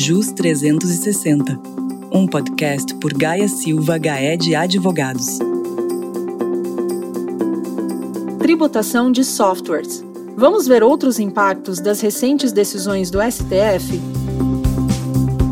JUS 360, um podcast por Gaia Silva Gaed Advogados. Tributação de softwares. Vamos ver outros impactos das recentes decisões do STF?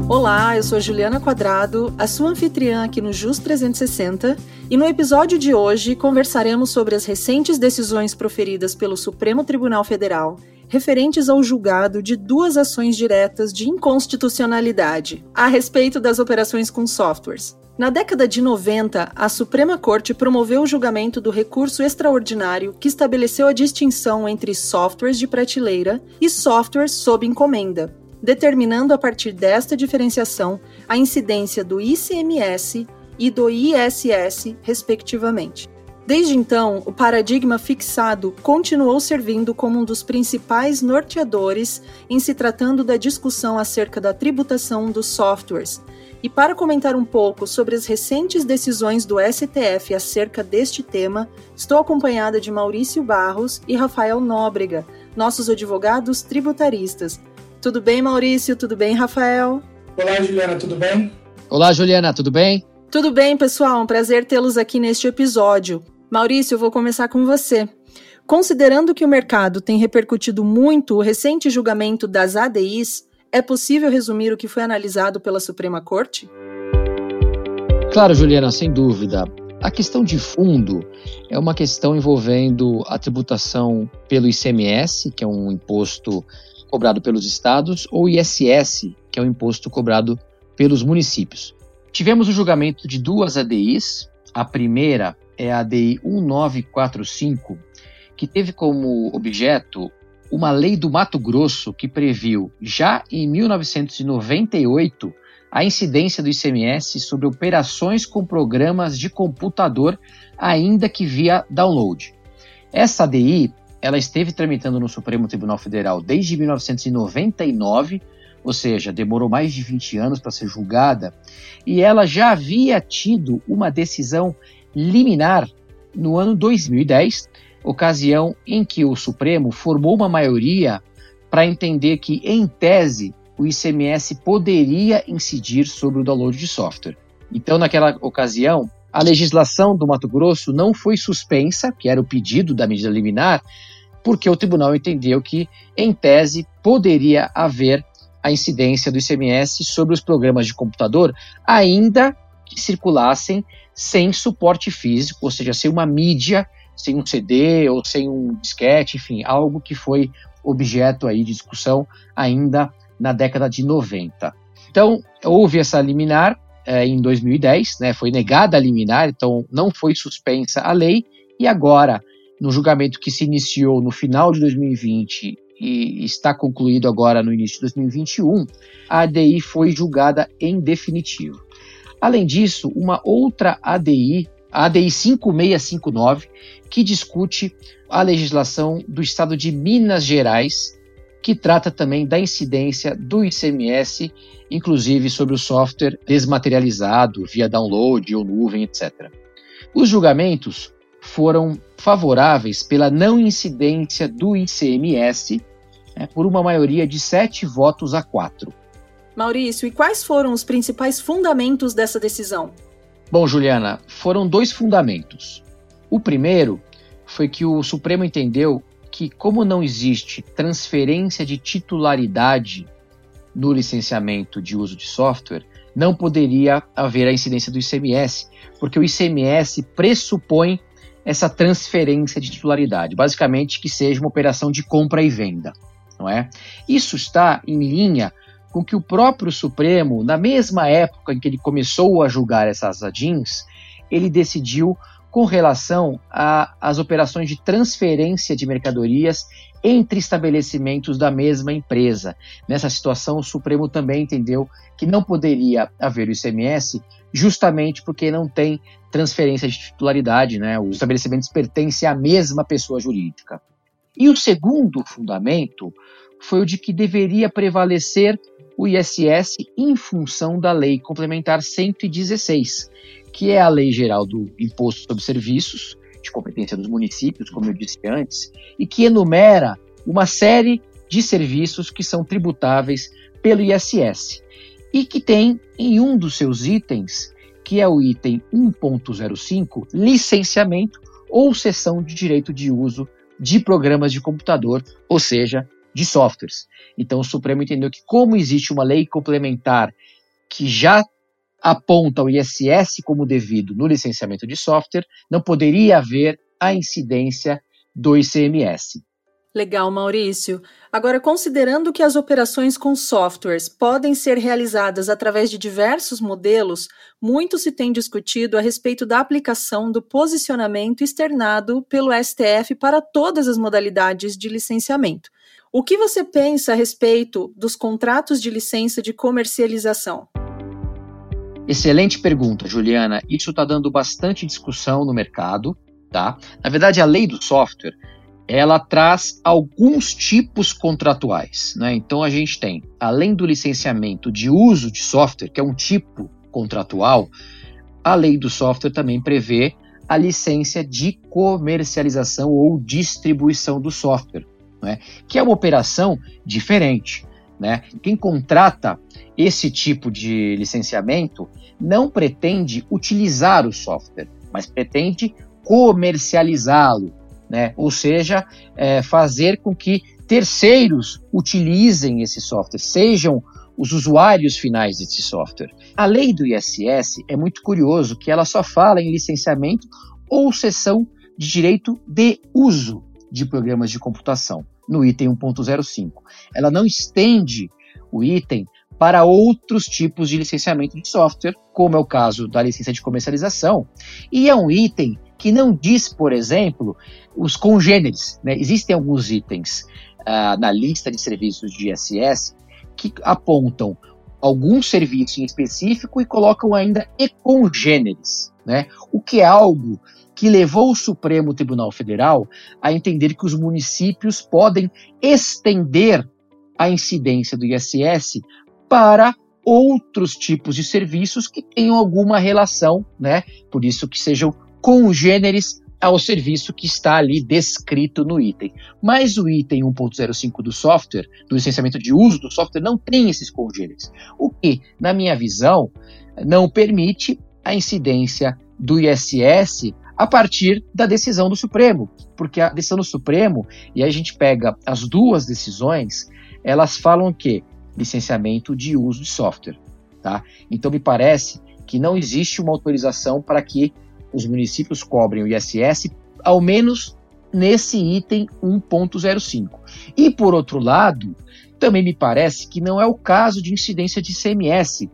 Olá, eu sou Juliana Quadrado, a sua anfitriã aqui no JUS 360, e no episódio de hoje conversaremos sobre as recentes decisões proferidas pelo Supremo Tribunal Federal referentes ao julgado de duas ações diretas de inconstitucionalidade a respeito das operações com softwares. Na década de 90, a Suprema Corte promoveu o julgamento do recurso extraordinário que estabeleceu a distinção entre softwares de prateleira e softwares sob encomenda, determinando a partir desta diferenciação a incidência do ICMS e do ISS, respectivamente. Desde então, o paradigma fixado continuou servindo como um dos principais norteadores em se tratando da discussão acerca da tributação dos softwares. E para comentar um pouco sobre as recentes decisões do STF acerca deste tema, estou acompanhada de Maurício Barros e Rafael Nóbrega, nossos advogados tributaristas. Tudo bem, Maurício? Tudo bem, Rafael? Olá, Juliana, tudo bem? Olá, Juliana, tudo bem? Tudo bem, pessoal? Um prazer tê-los aqui neste episódio. Maurício, eu vou começar com você. Considerando que o mercado tem repercutido muito o recente julgamento das ADIs, é possível resumir o que foi analisado pela Suprema Corte? Claro, Juliana, sem dúvida. A questão de fundo é uma questão envolvendo a tributação pelo ICMS, que é um imposto cobrado pelos estados, ou ISS, que é um imposto cobrado pelos municípios. Tivemos o julgamento de duas ADIs. A primeira é a DI 1945, que teve como objeto uma lei do Mato Grosso que previu, já em 1998, a incidência do ICMS sobre operações com programas de computador, ainda que via download. Essa ADI ela esteve tramitando no Supremo Tribunal Federal desde 1999, ou seja, demorou mais de 20 anos para ser julgada, e ela já havia tido uma decisão liminar no ano 2010, ocasião em que o Supremo formou uma maioria para entender que, em tese, o ICMS poderia incidir sobre o download de software. Então, naquela ocasião, a legislação do Mato Grosso não foi suspensa, que era o pedido da medida liminar, porque o tribunal entendeu que, em tese, poderia haver a incidência do ICMS sobre os programas de computador, ainda que circulassem sem suporte físico, ou seja, sem uma mídia, sem um CD ou sem um disquete, enfim, algo que foi objeto aí de discussão ainda na década de 90. Então, houve essa liminar é, em 2010, né, foi negada a liminar, então não foi suspensa a lei, e agora, no julgamento que se iniciou no final de 2020 e está concluído agora no início de 2021, a ADI foi julgada em definitivo. Além disso, uma outra ADI, a ADI 5659, que discute a legislação do estado de Minas Gerais, que trata também da incidência do ICMS, inclusive sobre o software desmaterializado via download ou nuvem, etc. Os julgamentos foram favoráveis pela não incidência do ICMS né, por uma maioria de sete votos a quatro. Maurício, e quais foram os principais fundamentos dessa decisão? Bom, Juliana, foram dois fundamentos. O primeiro foi que o Supremo entendeu que, como não existe transferência de titularidade no licenciamento de uso de software, não poderia haver a incidência do ICMS, porque o ICMS pressupõe essa transferência de titularidade, basicamente que seja uma operação de compra e venda, não é? Isso está em linha com que o próprio Supremo, na mesma época em que ele começou a julgar essas ADINs, ele decidiu com relação às operações de transferência de mercadorias entre estabelecimentos da mesma empresa. Nessa situação, o Supremo também entendeu que não poderia haver o ICMS, justamente porque não tem transferência de titularidade, né? Os estabelecimentos pertencem à mesma pessoa jurídica. E o segundo fundamento foi o de que deveria prevalecer o ISS em função da Lei Complementar 116, que é a Lei Geral do Imposto sobre Serviços, de competência dos municípios, como eu disse antes, e que enumera uma série de serviços que são tributáveis pelo ISS e que tem em um dos seus itens, que é o item 1.05, licenciamento ou cessão de direito de uso de programas de computador, ou seja, de softwares. Então o Supremo entendeu que como existe uma lei complementar que já aponta o ISS como devido no licenciamento de software, não poderia haver a incidência do ICMS. Legal, Maurício. Agora, considerando que as operações com softwares podem ser realizadas através de diversos modelos, muito se tem discutido a respeito da aplicação do posicionamento externado pelo STF para todas as modalidades de licenciamento. O que você pensa a respeito dos contratos de licença de comercialização? Excelente pergunta, Juliana. Isso está dando bastante discussão no mercado, tá? Na verdade, a lei do software ela traz alguns tipos contratuais. Né? Então a gente tem, além do licenciamento de uso de software, que é um tipo contratual, a lei do software também prevê a licença de comercialização ou distribuição do software, né? que é uma operação diferente. Né? Quem contrata esse tipo de licenciamento não pretende utilizar o software, mas pretende comercializá-lo, né? Ou seja, é, fazer com que terceiros utilizem esse software, sejam os usuários finais desse software. A lei do ISS é muito curioso que ela só fala em licenciamento ou cessão de direito de uso de programas de computação, no item 1.05. Ela não estende o item para outros tipos de licenciamento de software, como é o caso da licença de comercialização, e é um item que não diz, por exemplo, os congêneres. Né? Existem alguns itens uh, na lista de serviços de ISS que apontam algum serviço em específico e colocam ainda e congêneres, né? o que é algo que levou o Supremo Tribunal Federal a entender que os municípios podem estender a incidência do ISS para outros tipos de serviços que tenham alguma relação, né? Por isso que sejam congêneres ao serviço que está ali descrito no item. Mas o item 1.05 do software, do licenciamento de uso do software, não tem esses congêneres. O que, na minha visão, não permite a incidência do ISS a partir da decisão do Supremo, porque a decisão do Supremo, e aí a gente pega as duas decisões, elas falam que licenciamento de uso de software, tá? Então me parece que não existe uma autorização para que os municípios cobrem o ISS, ao menos nesse item 1.05. E por outro lado, também me parece que não é o caso de incidência de ICMS,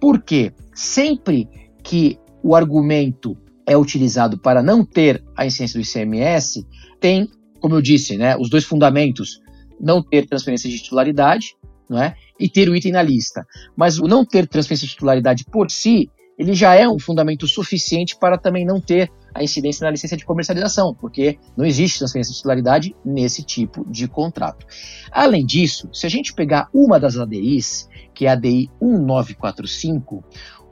porque sempre que o argumento é utilizado para não ter a incidência do ICMS, tem, como eu disse, né, os dois fundamentos, não ter transferência de titularidade, não é? E ter o item na lista. Mas o não ter transferência de titularidade por si ele já é um fundamento suficiente para também não ter a incidência na licença de comercialização, porque não existe transferência de titularidade nesse tipo de contrato. Além disso, se a gente pegar uma das ADIs, que é a ADI 1945,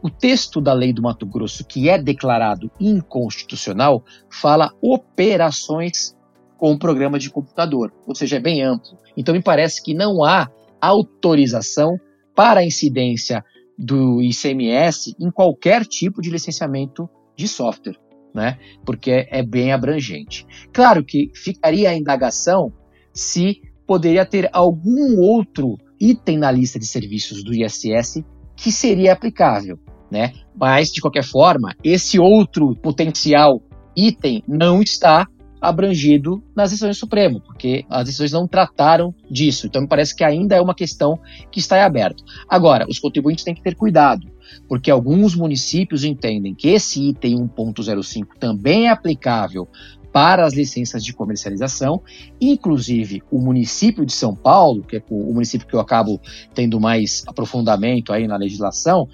o texto da lei do Mato Grosso, que é declarado inconstitucional, fala operações com programa de computador, ou seja, é bem amplo. Então, me parece que não há autorização para a incidência do ICMS em qualquer tipo de licenciamento de software, né? Porque é bem abrangente. Claro que ficaria a indagação se poderia ter algum outro item na lista de serviços do ISS que seria aplicável, né? Mas de qualquer forma, esse outro potencial item não está abrangido nas decisões do Supremo, porque as decisões não trataram disso. Então, me parece que ainda é uma questão que está em aberto. Agora, os contribuintes têm que ter cuidado, porque alguns municípios entendem que esse item 1.05 também é aplicável para as licenças de comercialização, inclusive o município de São Paulo, que é o município que eu acabo tendo mais aprofundamento aí na legislação,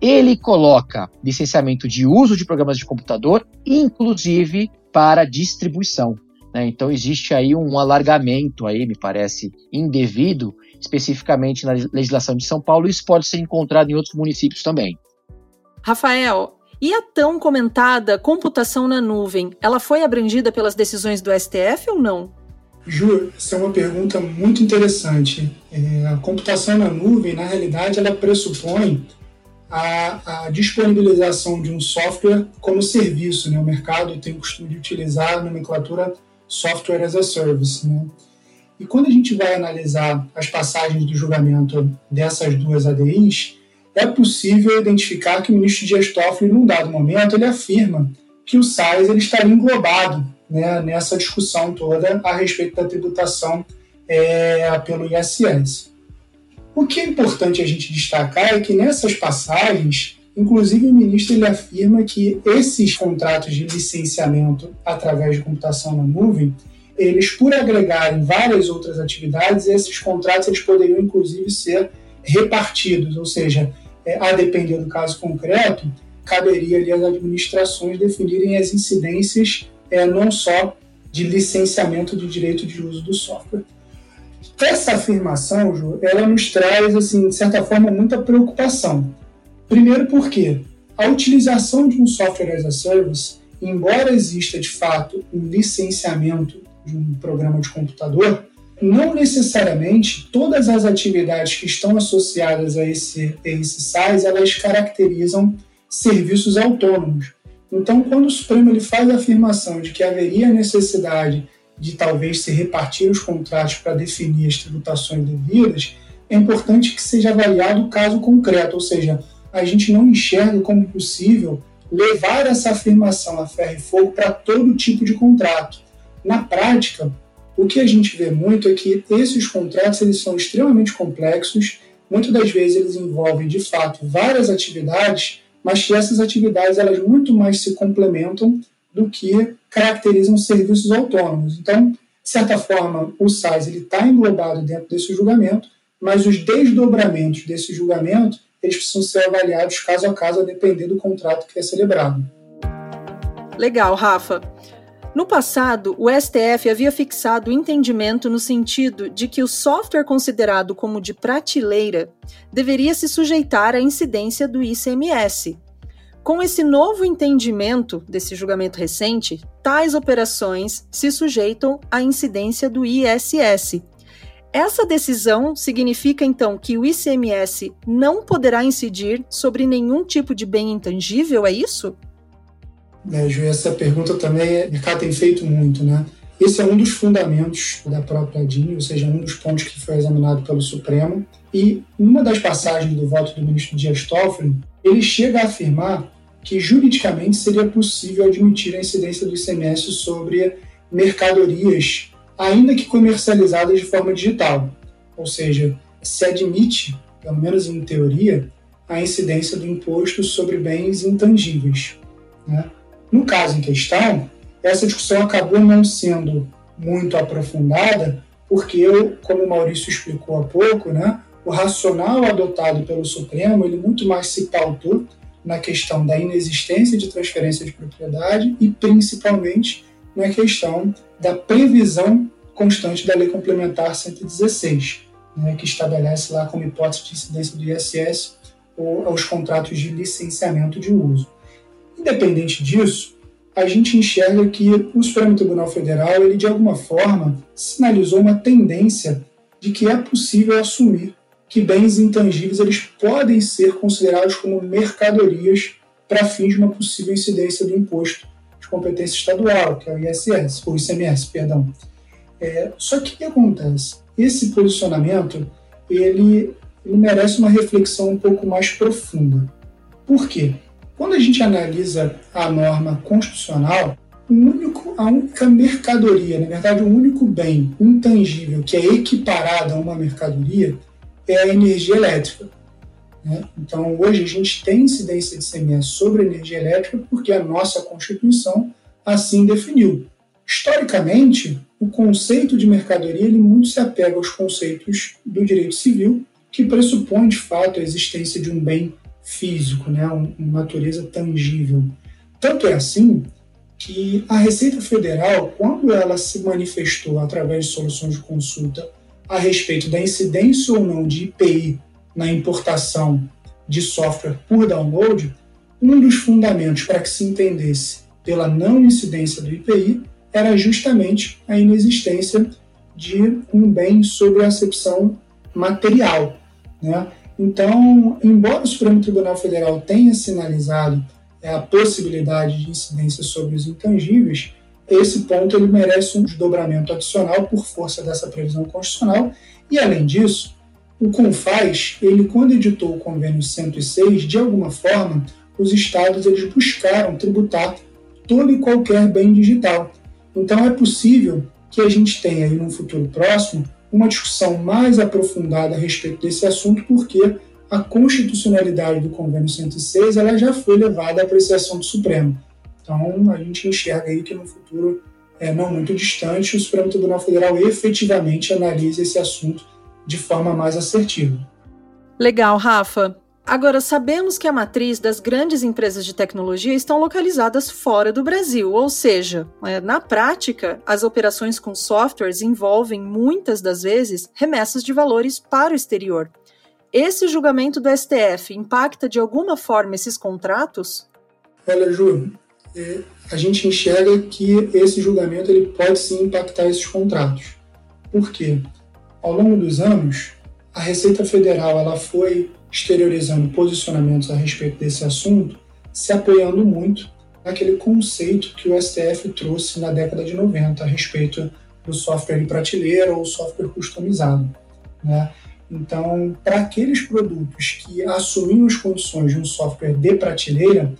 ele coloca licenciamento de uso de programas de computador, inclusive para distribuição. Né? Então existe aí um alargamento aí, me parece, indevido, especificamente na legislação de São Paulo, e isso pode ser encontrado em outros municípios também. Rafael, e a tão comentada computação na nuvem, ela foi abrangida pelas decisões do STF ou não? Ju, essa é uma pergunta muito interessante. É, a computação na nuvem, na realidade, ela pressupõe a, a, disponibilização de um software como serviço. Né? O mercado tem o costume de utilizar a nomenclatura Software as a Service. Né? E quando a gente vai analisar as passagens do julgamento dessas duas ADIs, é possível identificar que o ministro Dias Toffoli, num dado momento, ele afirma que o SAIS ele estaria englobado né, nessa discussão toda a respeito da tributação é, pelo ISS. O que é importante a gente destacar é que nessas passagens, inclusive o ministro ele afirma que esses contratos de licenciamento através de computação na nuvem, eles por agregarem várias outras atividades, esses contratos eles poderiam inclusive ser repartidos, ou seja, é, a depender do caso concreto, caberia ali às administrações definirem as incidências é, não só de licenciamento de direito de uso do software. Essa afirmação, Ju, ela nos traz, assim, de certa forma, muita preocupação. Primeiro porque a utilização de um software as a service, embora exista de fato um licenciamento de um programa de computador, não necessariamente todas as atividades que estão associadas a esse, a esse SaaS, elas caracterizam serviços autônomos. Então, quando o Supremo ele faz a afirmação de que haveria necessidade de talvez se repartir os contratos para definir as tributações devidas, é importante que seja avaliado o caso concreto, ou seja, a gente não enxerga como possível levar essa afirmação a ferro e fogo para todo tipo de contrato. Na prática, o que a gente vê muito é que esses contratos eles são extremamente complexos, muitas das vezes eles envolvem de fato várias atividades, mas que essas atividades elas muito mais se complementam do que caracterizam serviços autônomos. Então, de certa forma, o SAIS está englobado dentro desse julgamento, mas os desdobramentos desse julgamento eles precisam ser avaliados caso a caso, a depender do contrato que é celebrado. Legal, Rafa. No passado, o STF havia fixado o entendimento no sentido de que o software considerado como de prateleira deveria se sujeitar à incidência do ICMS. Com esse novo entendimento desse julgamento recente, tais operações se sujeitam à incidência do ISS. Essa decisão significa então que o ICMS não poderá incidir sobre nenhum tipo de bem intangível, é isso? né, Ju, essa pergunta também o mercado tem feito muito, né? Esse é um dos fundamentos da própria DIN, ou seja, um dos pontos que foi examinado pelo Supremo. E numa das passagens do voto do ministro Dias Toffoli, ele chega a afirmar que juridicamente seria possível admitir a incidência do ICMS sobre mercadorias, ainda que comercializadas de forma digital. Ou seja, se admite, pelo menos em teoria, a incidência do imposto sobre bens intangíveis. Né? No caso em questão, essa discussão acabou não sendo muito aprofundada, porque, como o Maurício explicou há pouco, né, o racional adotado pelo Supremo ele muito mais se pautou na questão da inexistência de transferência de propriedade e, principalmente, na questão da previsão constante da Lei Complementar 116, né, que estabelece lá como hipótese de incidência do ISS os contratos de licenciamento de uso. Independente disso, a gente enxerga que o Supremo Tribunal Federal, ele de alguma forma sinalizou uma tendência de que é possível assumir que bens intangíveis eles podem ser considerados como mercadorias para fins de uma possível incidência do imposto de competência estadual, que é o ISS, ou ICMS, perdão. É, só que o que acontece? Esse posicionamento ele, ele merece uma reflexão um pouco mais profunda. Por quê? Quando a gente analisa a norma constitucional, único, a única mercadoria, na verdade, o único bem intangível que é equiparado a uma mercadoria é a energia elétrica. Né? Então, hoje a gente tem incidência de CMS sobre energia elétrica porque a nossa Constituição assim definiu. Historicamente, o conceito de mercadoria ele muito se apega aos conceitos do direito civil, que pressupõe de fato a existência de um bem físico, né, uma natureza tangível. Tanto é assim que a Receita Federal, quando ela se manifestou através de soluções de consulta a respeito da incidência ou não de IPI na importação de software por download, um dos fundamentos para que se entendesse pela não incidência do IPI era justamente a inexistência de um bem sob a acepção material. Né? Então, embora o Supremo Tribunal Federal tenha sinalizado é, a possibilidade de incidência sobre os intangíveis, esse ponto ele merece um desdobramento adicional por força dessa previsão constitucional. E, além disso, o CONFAS, ele, quando editou o convênio 106, de alguma forma, os estados eles buscaram tributar todo e qualquer bem digital. Então, é possível que a gente tenha aí, no futuro próximo, uma discussão mais aprofundada a respeito desse assunto, porque a constitucionalidade do Convênio 106 ela já foi levada à apreciação do Supremo. Então, a gente enxerga aí que no futuro é, não muito distante, o Supremo Tribunal Federal efetivamente analise esse assunto de forma mais assertiva. Legal, Rafa. Agora, sabemos que a matriz das grandes empresas de tecnologia estão localizadas fora do Brasil, ou seja, é, na prática, as operações com softwares envolvem muitas das vezes remessas de valores para o exterior. Esse julgamento do STF impacta de alguma forma esses contratos? Olha, Ju, a gente enxerga que esse julgamento ele pode sim impactar esses contratos. Por quê? Ao longo dos anos, a Receita Federal ela foi exteriorizando posicionamentos a respeito desse assunto, se apoiando muito naquele conceito que o STF trouxe na década de 90 a respeito do software de prateleira ou software customizado. Né? Então, para aqueles produtos que assumiam as condições de um software de prateleira,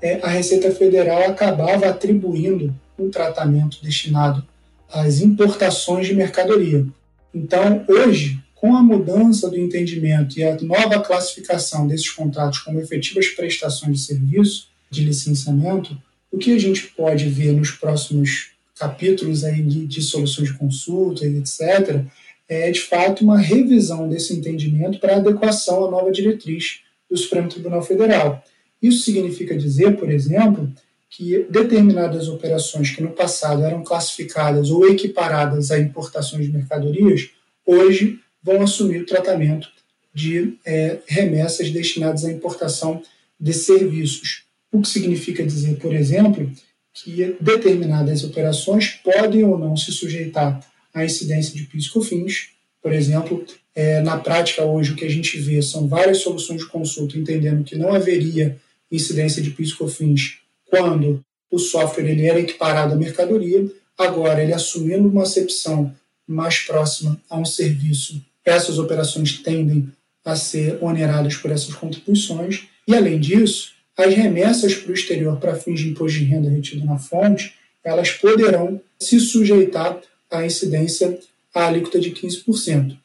é, a Receita Federal acabava atribuindo um tratamento destinado às importações de mercadoria. Então, hoje, com a mudança do entendimento e a nova classificação desses contratos como efetivas prestações de serviço de licenciamento, o que a gente pode ver nos próximos capítulos aí de, de soluções de consulta etc., é de fato uma revisão desse entendimento para adequação à nova diretriz do Supremo Tribunal Federal. Isso significa dizer, por exemplo, que determinadas operações que no passado eram classificadas ou equiparadas a importações de mercadorias, hoje vão assumir o tratamento de é, remessas destinadas à importação de serviços. O que significa dizer, por exemplo, que determinadas operações podem ou não se sujeitar à incidência de PIS e COFINS. Por exemplo, é, na prática hoje o que a gente vê são várias soluções de consulta entendendo que não haveria incidência de PIS e COFINS quando o software ele era equiparado à mercadoria, agora ele assumindo uma acepção mais próxima a um serviço essas operações tendem a ser oneradas por essas contribuições. E, além disso, as remessas para o exterior para fins de imposto de renda retido na fonte, elas poderão se sujeitar à incidência à alíquota de 15%.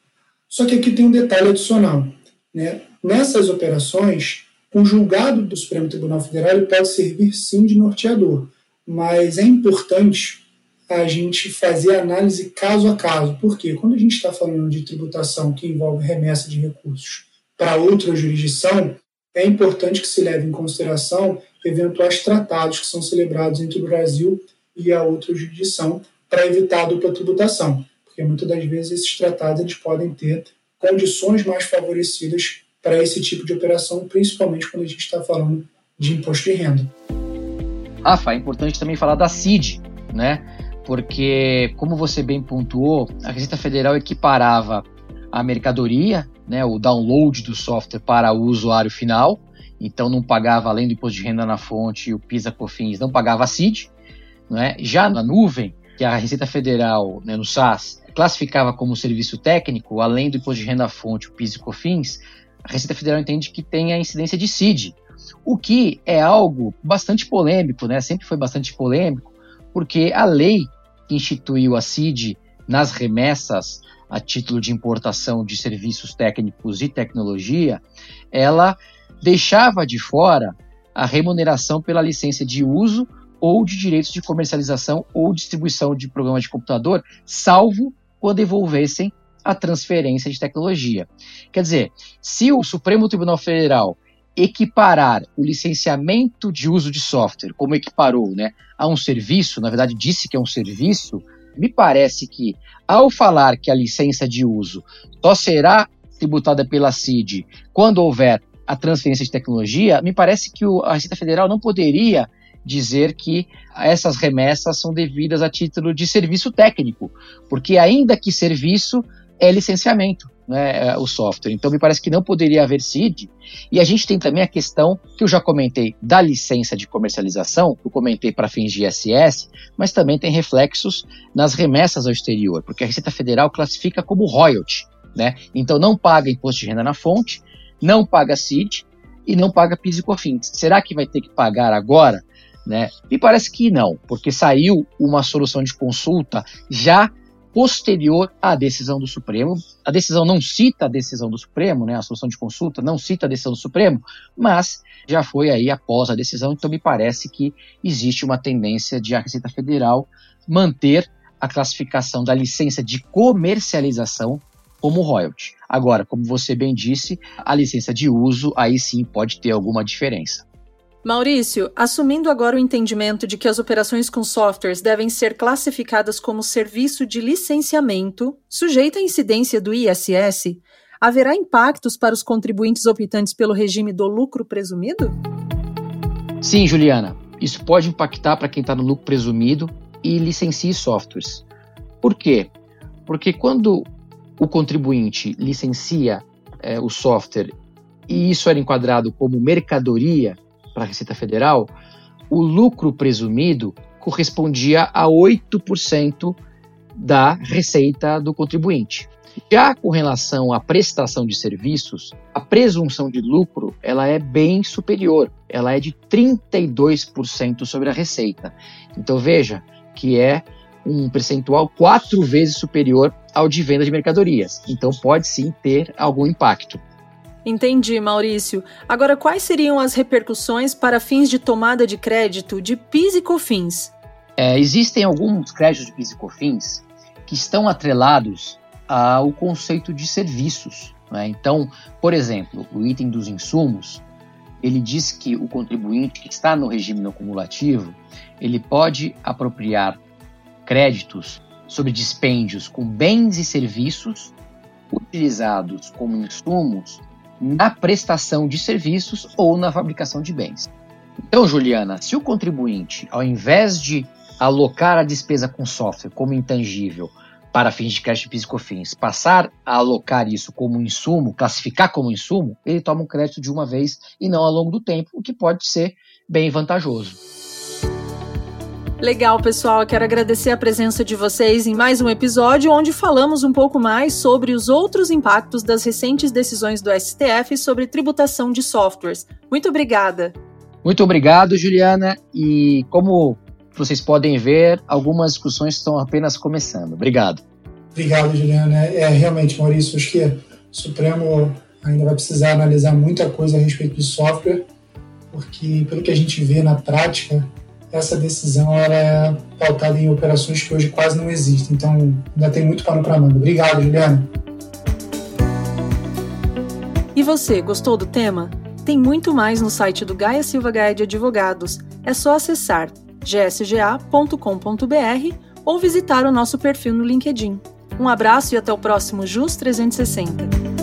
Só que aqui tem um detalhe adicional. Né? Nessas operações, o julgado do Supremo Tribunal Federal pode servir sim de norteador, mas é importante a gente fazer análise caso a caso. Porque quando a gente está falando de tributação que envolve remessa de recursos para outra jurisdição, é importante que se leve em consideração eventuais tratados que são celebrados entre o Brasil e a outra jurisdição para evitar a dupla tributação, porque muitas das vezes esses tratados eles podem ter condições mais favorecidas para esse tipo de operação, principalmente quando a gente está falando de imposto de renda. Rafa, é importante também falar da CID, né? porque, como você bem pontuou, a Receita Federal equiparava a mercadoria, né, o download do software para o usuário final, então não pagava além do imposto de renda na fonte o PISA COFINS não pagava a CID, né? Já na nuvem, que a Receita Federal, né, no SaaS, classificava como serviço técnico, além do imposto de renda na fonte, o PIS e COFINS, a Receita Federal entende que tem a incidência de CID, o que é algo bastante polêmico, né? Sempre foi bastante polêmico, porque a lei que instituiu a CID nas remessas a título de importação de serviços técnicos e tecnologia, ela deixava de fora a remuneração pela licença de uso ou de direitos de comercialização ou distribuição de programas de computador, salvo quando envolvessem a transferência de tecnologia. Quer dizer, se o Supremo Tribunal Federal equiparar o licenciamento de uso de software, como equiparou né, a um serviço, na verdade disse que é um serviço, me parece que, ao falar que a licença de uso só será tributada pela CID quando houver a transferência de tecnologia, me parece que o, a Receita Federal não poderia dizer que essas remessas são devidas a título de serviço técnico, porque ainda que serviço é licenciamento, né, é, o software. Então me parece que não poderia haver CID. E a gente tem também a questão que eu já comentei da licença de comercialização, eu comentei para fins de ISS, mas também tem reflexos nas remessas ao exterior, porque a Receita Federal classifica como royalty, né? Então não paga imposto de renda na fonte, não paga CID e não paga PIS e COFINS. Será que vai ter que pagar agora? Né? Me parece que não, porque saiu uma solução de consulta já posterior à decisão do Supremo. A decisão não cita a decisão do Supremo, né? A solução de consulta não cita a decisão do Supremo, mas já foi aí após a decisão, então me parece que existe uma tendência de a Receita Federal manter a classificação da licença de comercialização como royalty. Agora, como você bem disse, a licença de uso aí sim pode ter alguma diferença. Maurício, assumindo agora o entendimento de que as operações com softwares devem ser classificadas como serviço de licenciamento, sujeito à incidência do ISS, haverá impactos para os contribuintes optantes pelo regime do lucro presumido? Sim, Juliana. Isso pode impactar para quem está no lucro presumido e licencie softwares. Por quê? Porque quando o contribuinte licencia é, o software e isso era enquadrado como mercadoria, para a Receita Federal, o lucro presumido correspondia a 8% da receita do contribuinte. Já com relação à prestação de serviços, a presunção de lucro ela é bem superior, ela é de 32% sobre a receita. Então veja que é um percentual quatro vezes superior ao de venda de mercadorias. Então pode sim ter algum impacto. Entendi, Maurício. Agora, quais seriam as repercussões para fins de tomada de crédito de PIS e COFINS? É, existem alguns créditos de PIS e COFINS que estão atrelados ao conceito de serviços. Né? Então, por exemplo, o item dos insumos, ele diz que o contribuinte que está no regime não cumulativo, ele pode apropriar créditos sobre dispêndios com bens e serviços utilizados como insumos na prestação de serviços ou na fabricação de bens. Então, Juliana, se o contribuinte, ao invés de alocar a despesa com software como intangível para fins de crédito físico fins, passar a alocar isso como insumo, classificar como insumo, ele toma um crédito de uma vez e não ao longo do tempo, o que pode ser bem vantajoso. Legal, pessoal. Eu quero agradecer a presença de vocês em mais um episódio onde falamos um pouco mais sobre os outros impactos das recentes decisões do STF sobre tributação de softwares. Muito obrigada. Muito obrigado, Juliana. E como vocês podem ver, algumas discussões estão apenas começando. Obrigado. Obrigado, Juliana. É realmente, Maurício, acho que o Supremo ainda vai precisar analisar muita coisa a respeito de software, porque pelo que a gente vê na prática, essa decisão era é pautada em operações que hoje quase não existem. Então, ainda tem muito pano para manga. Obrigado, Juliana. E você, gostou do tema? Tem muito mais no site do Gaia Silva Gaia de Advogados. É só acessar gsga.com.br ou visitar o nosso perfil no LinkedIn. Um abraço e até o próximo JUS 360.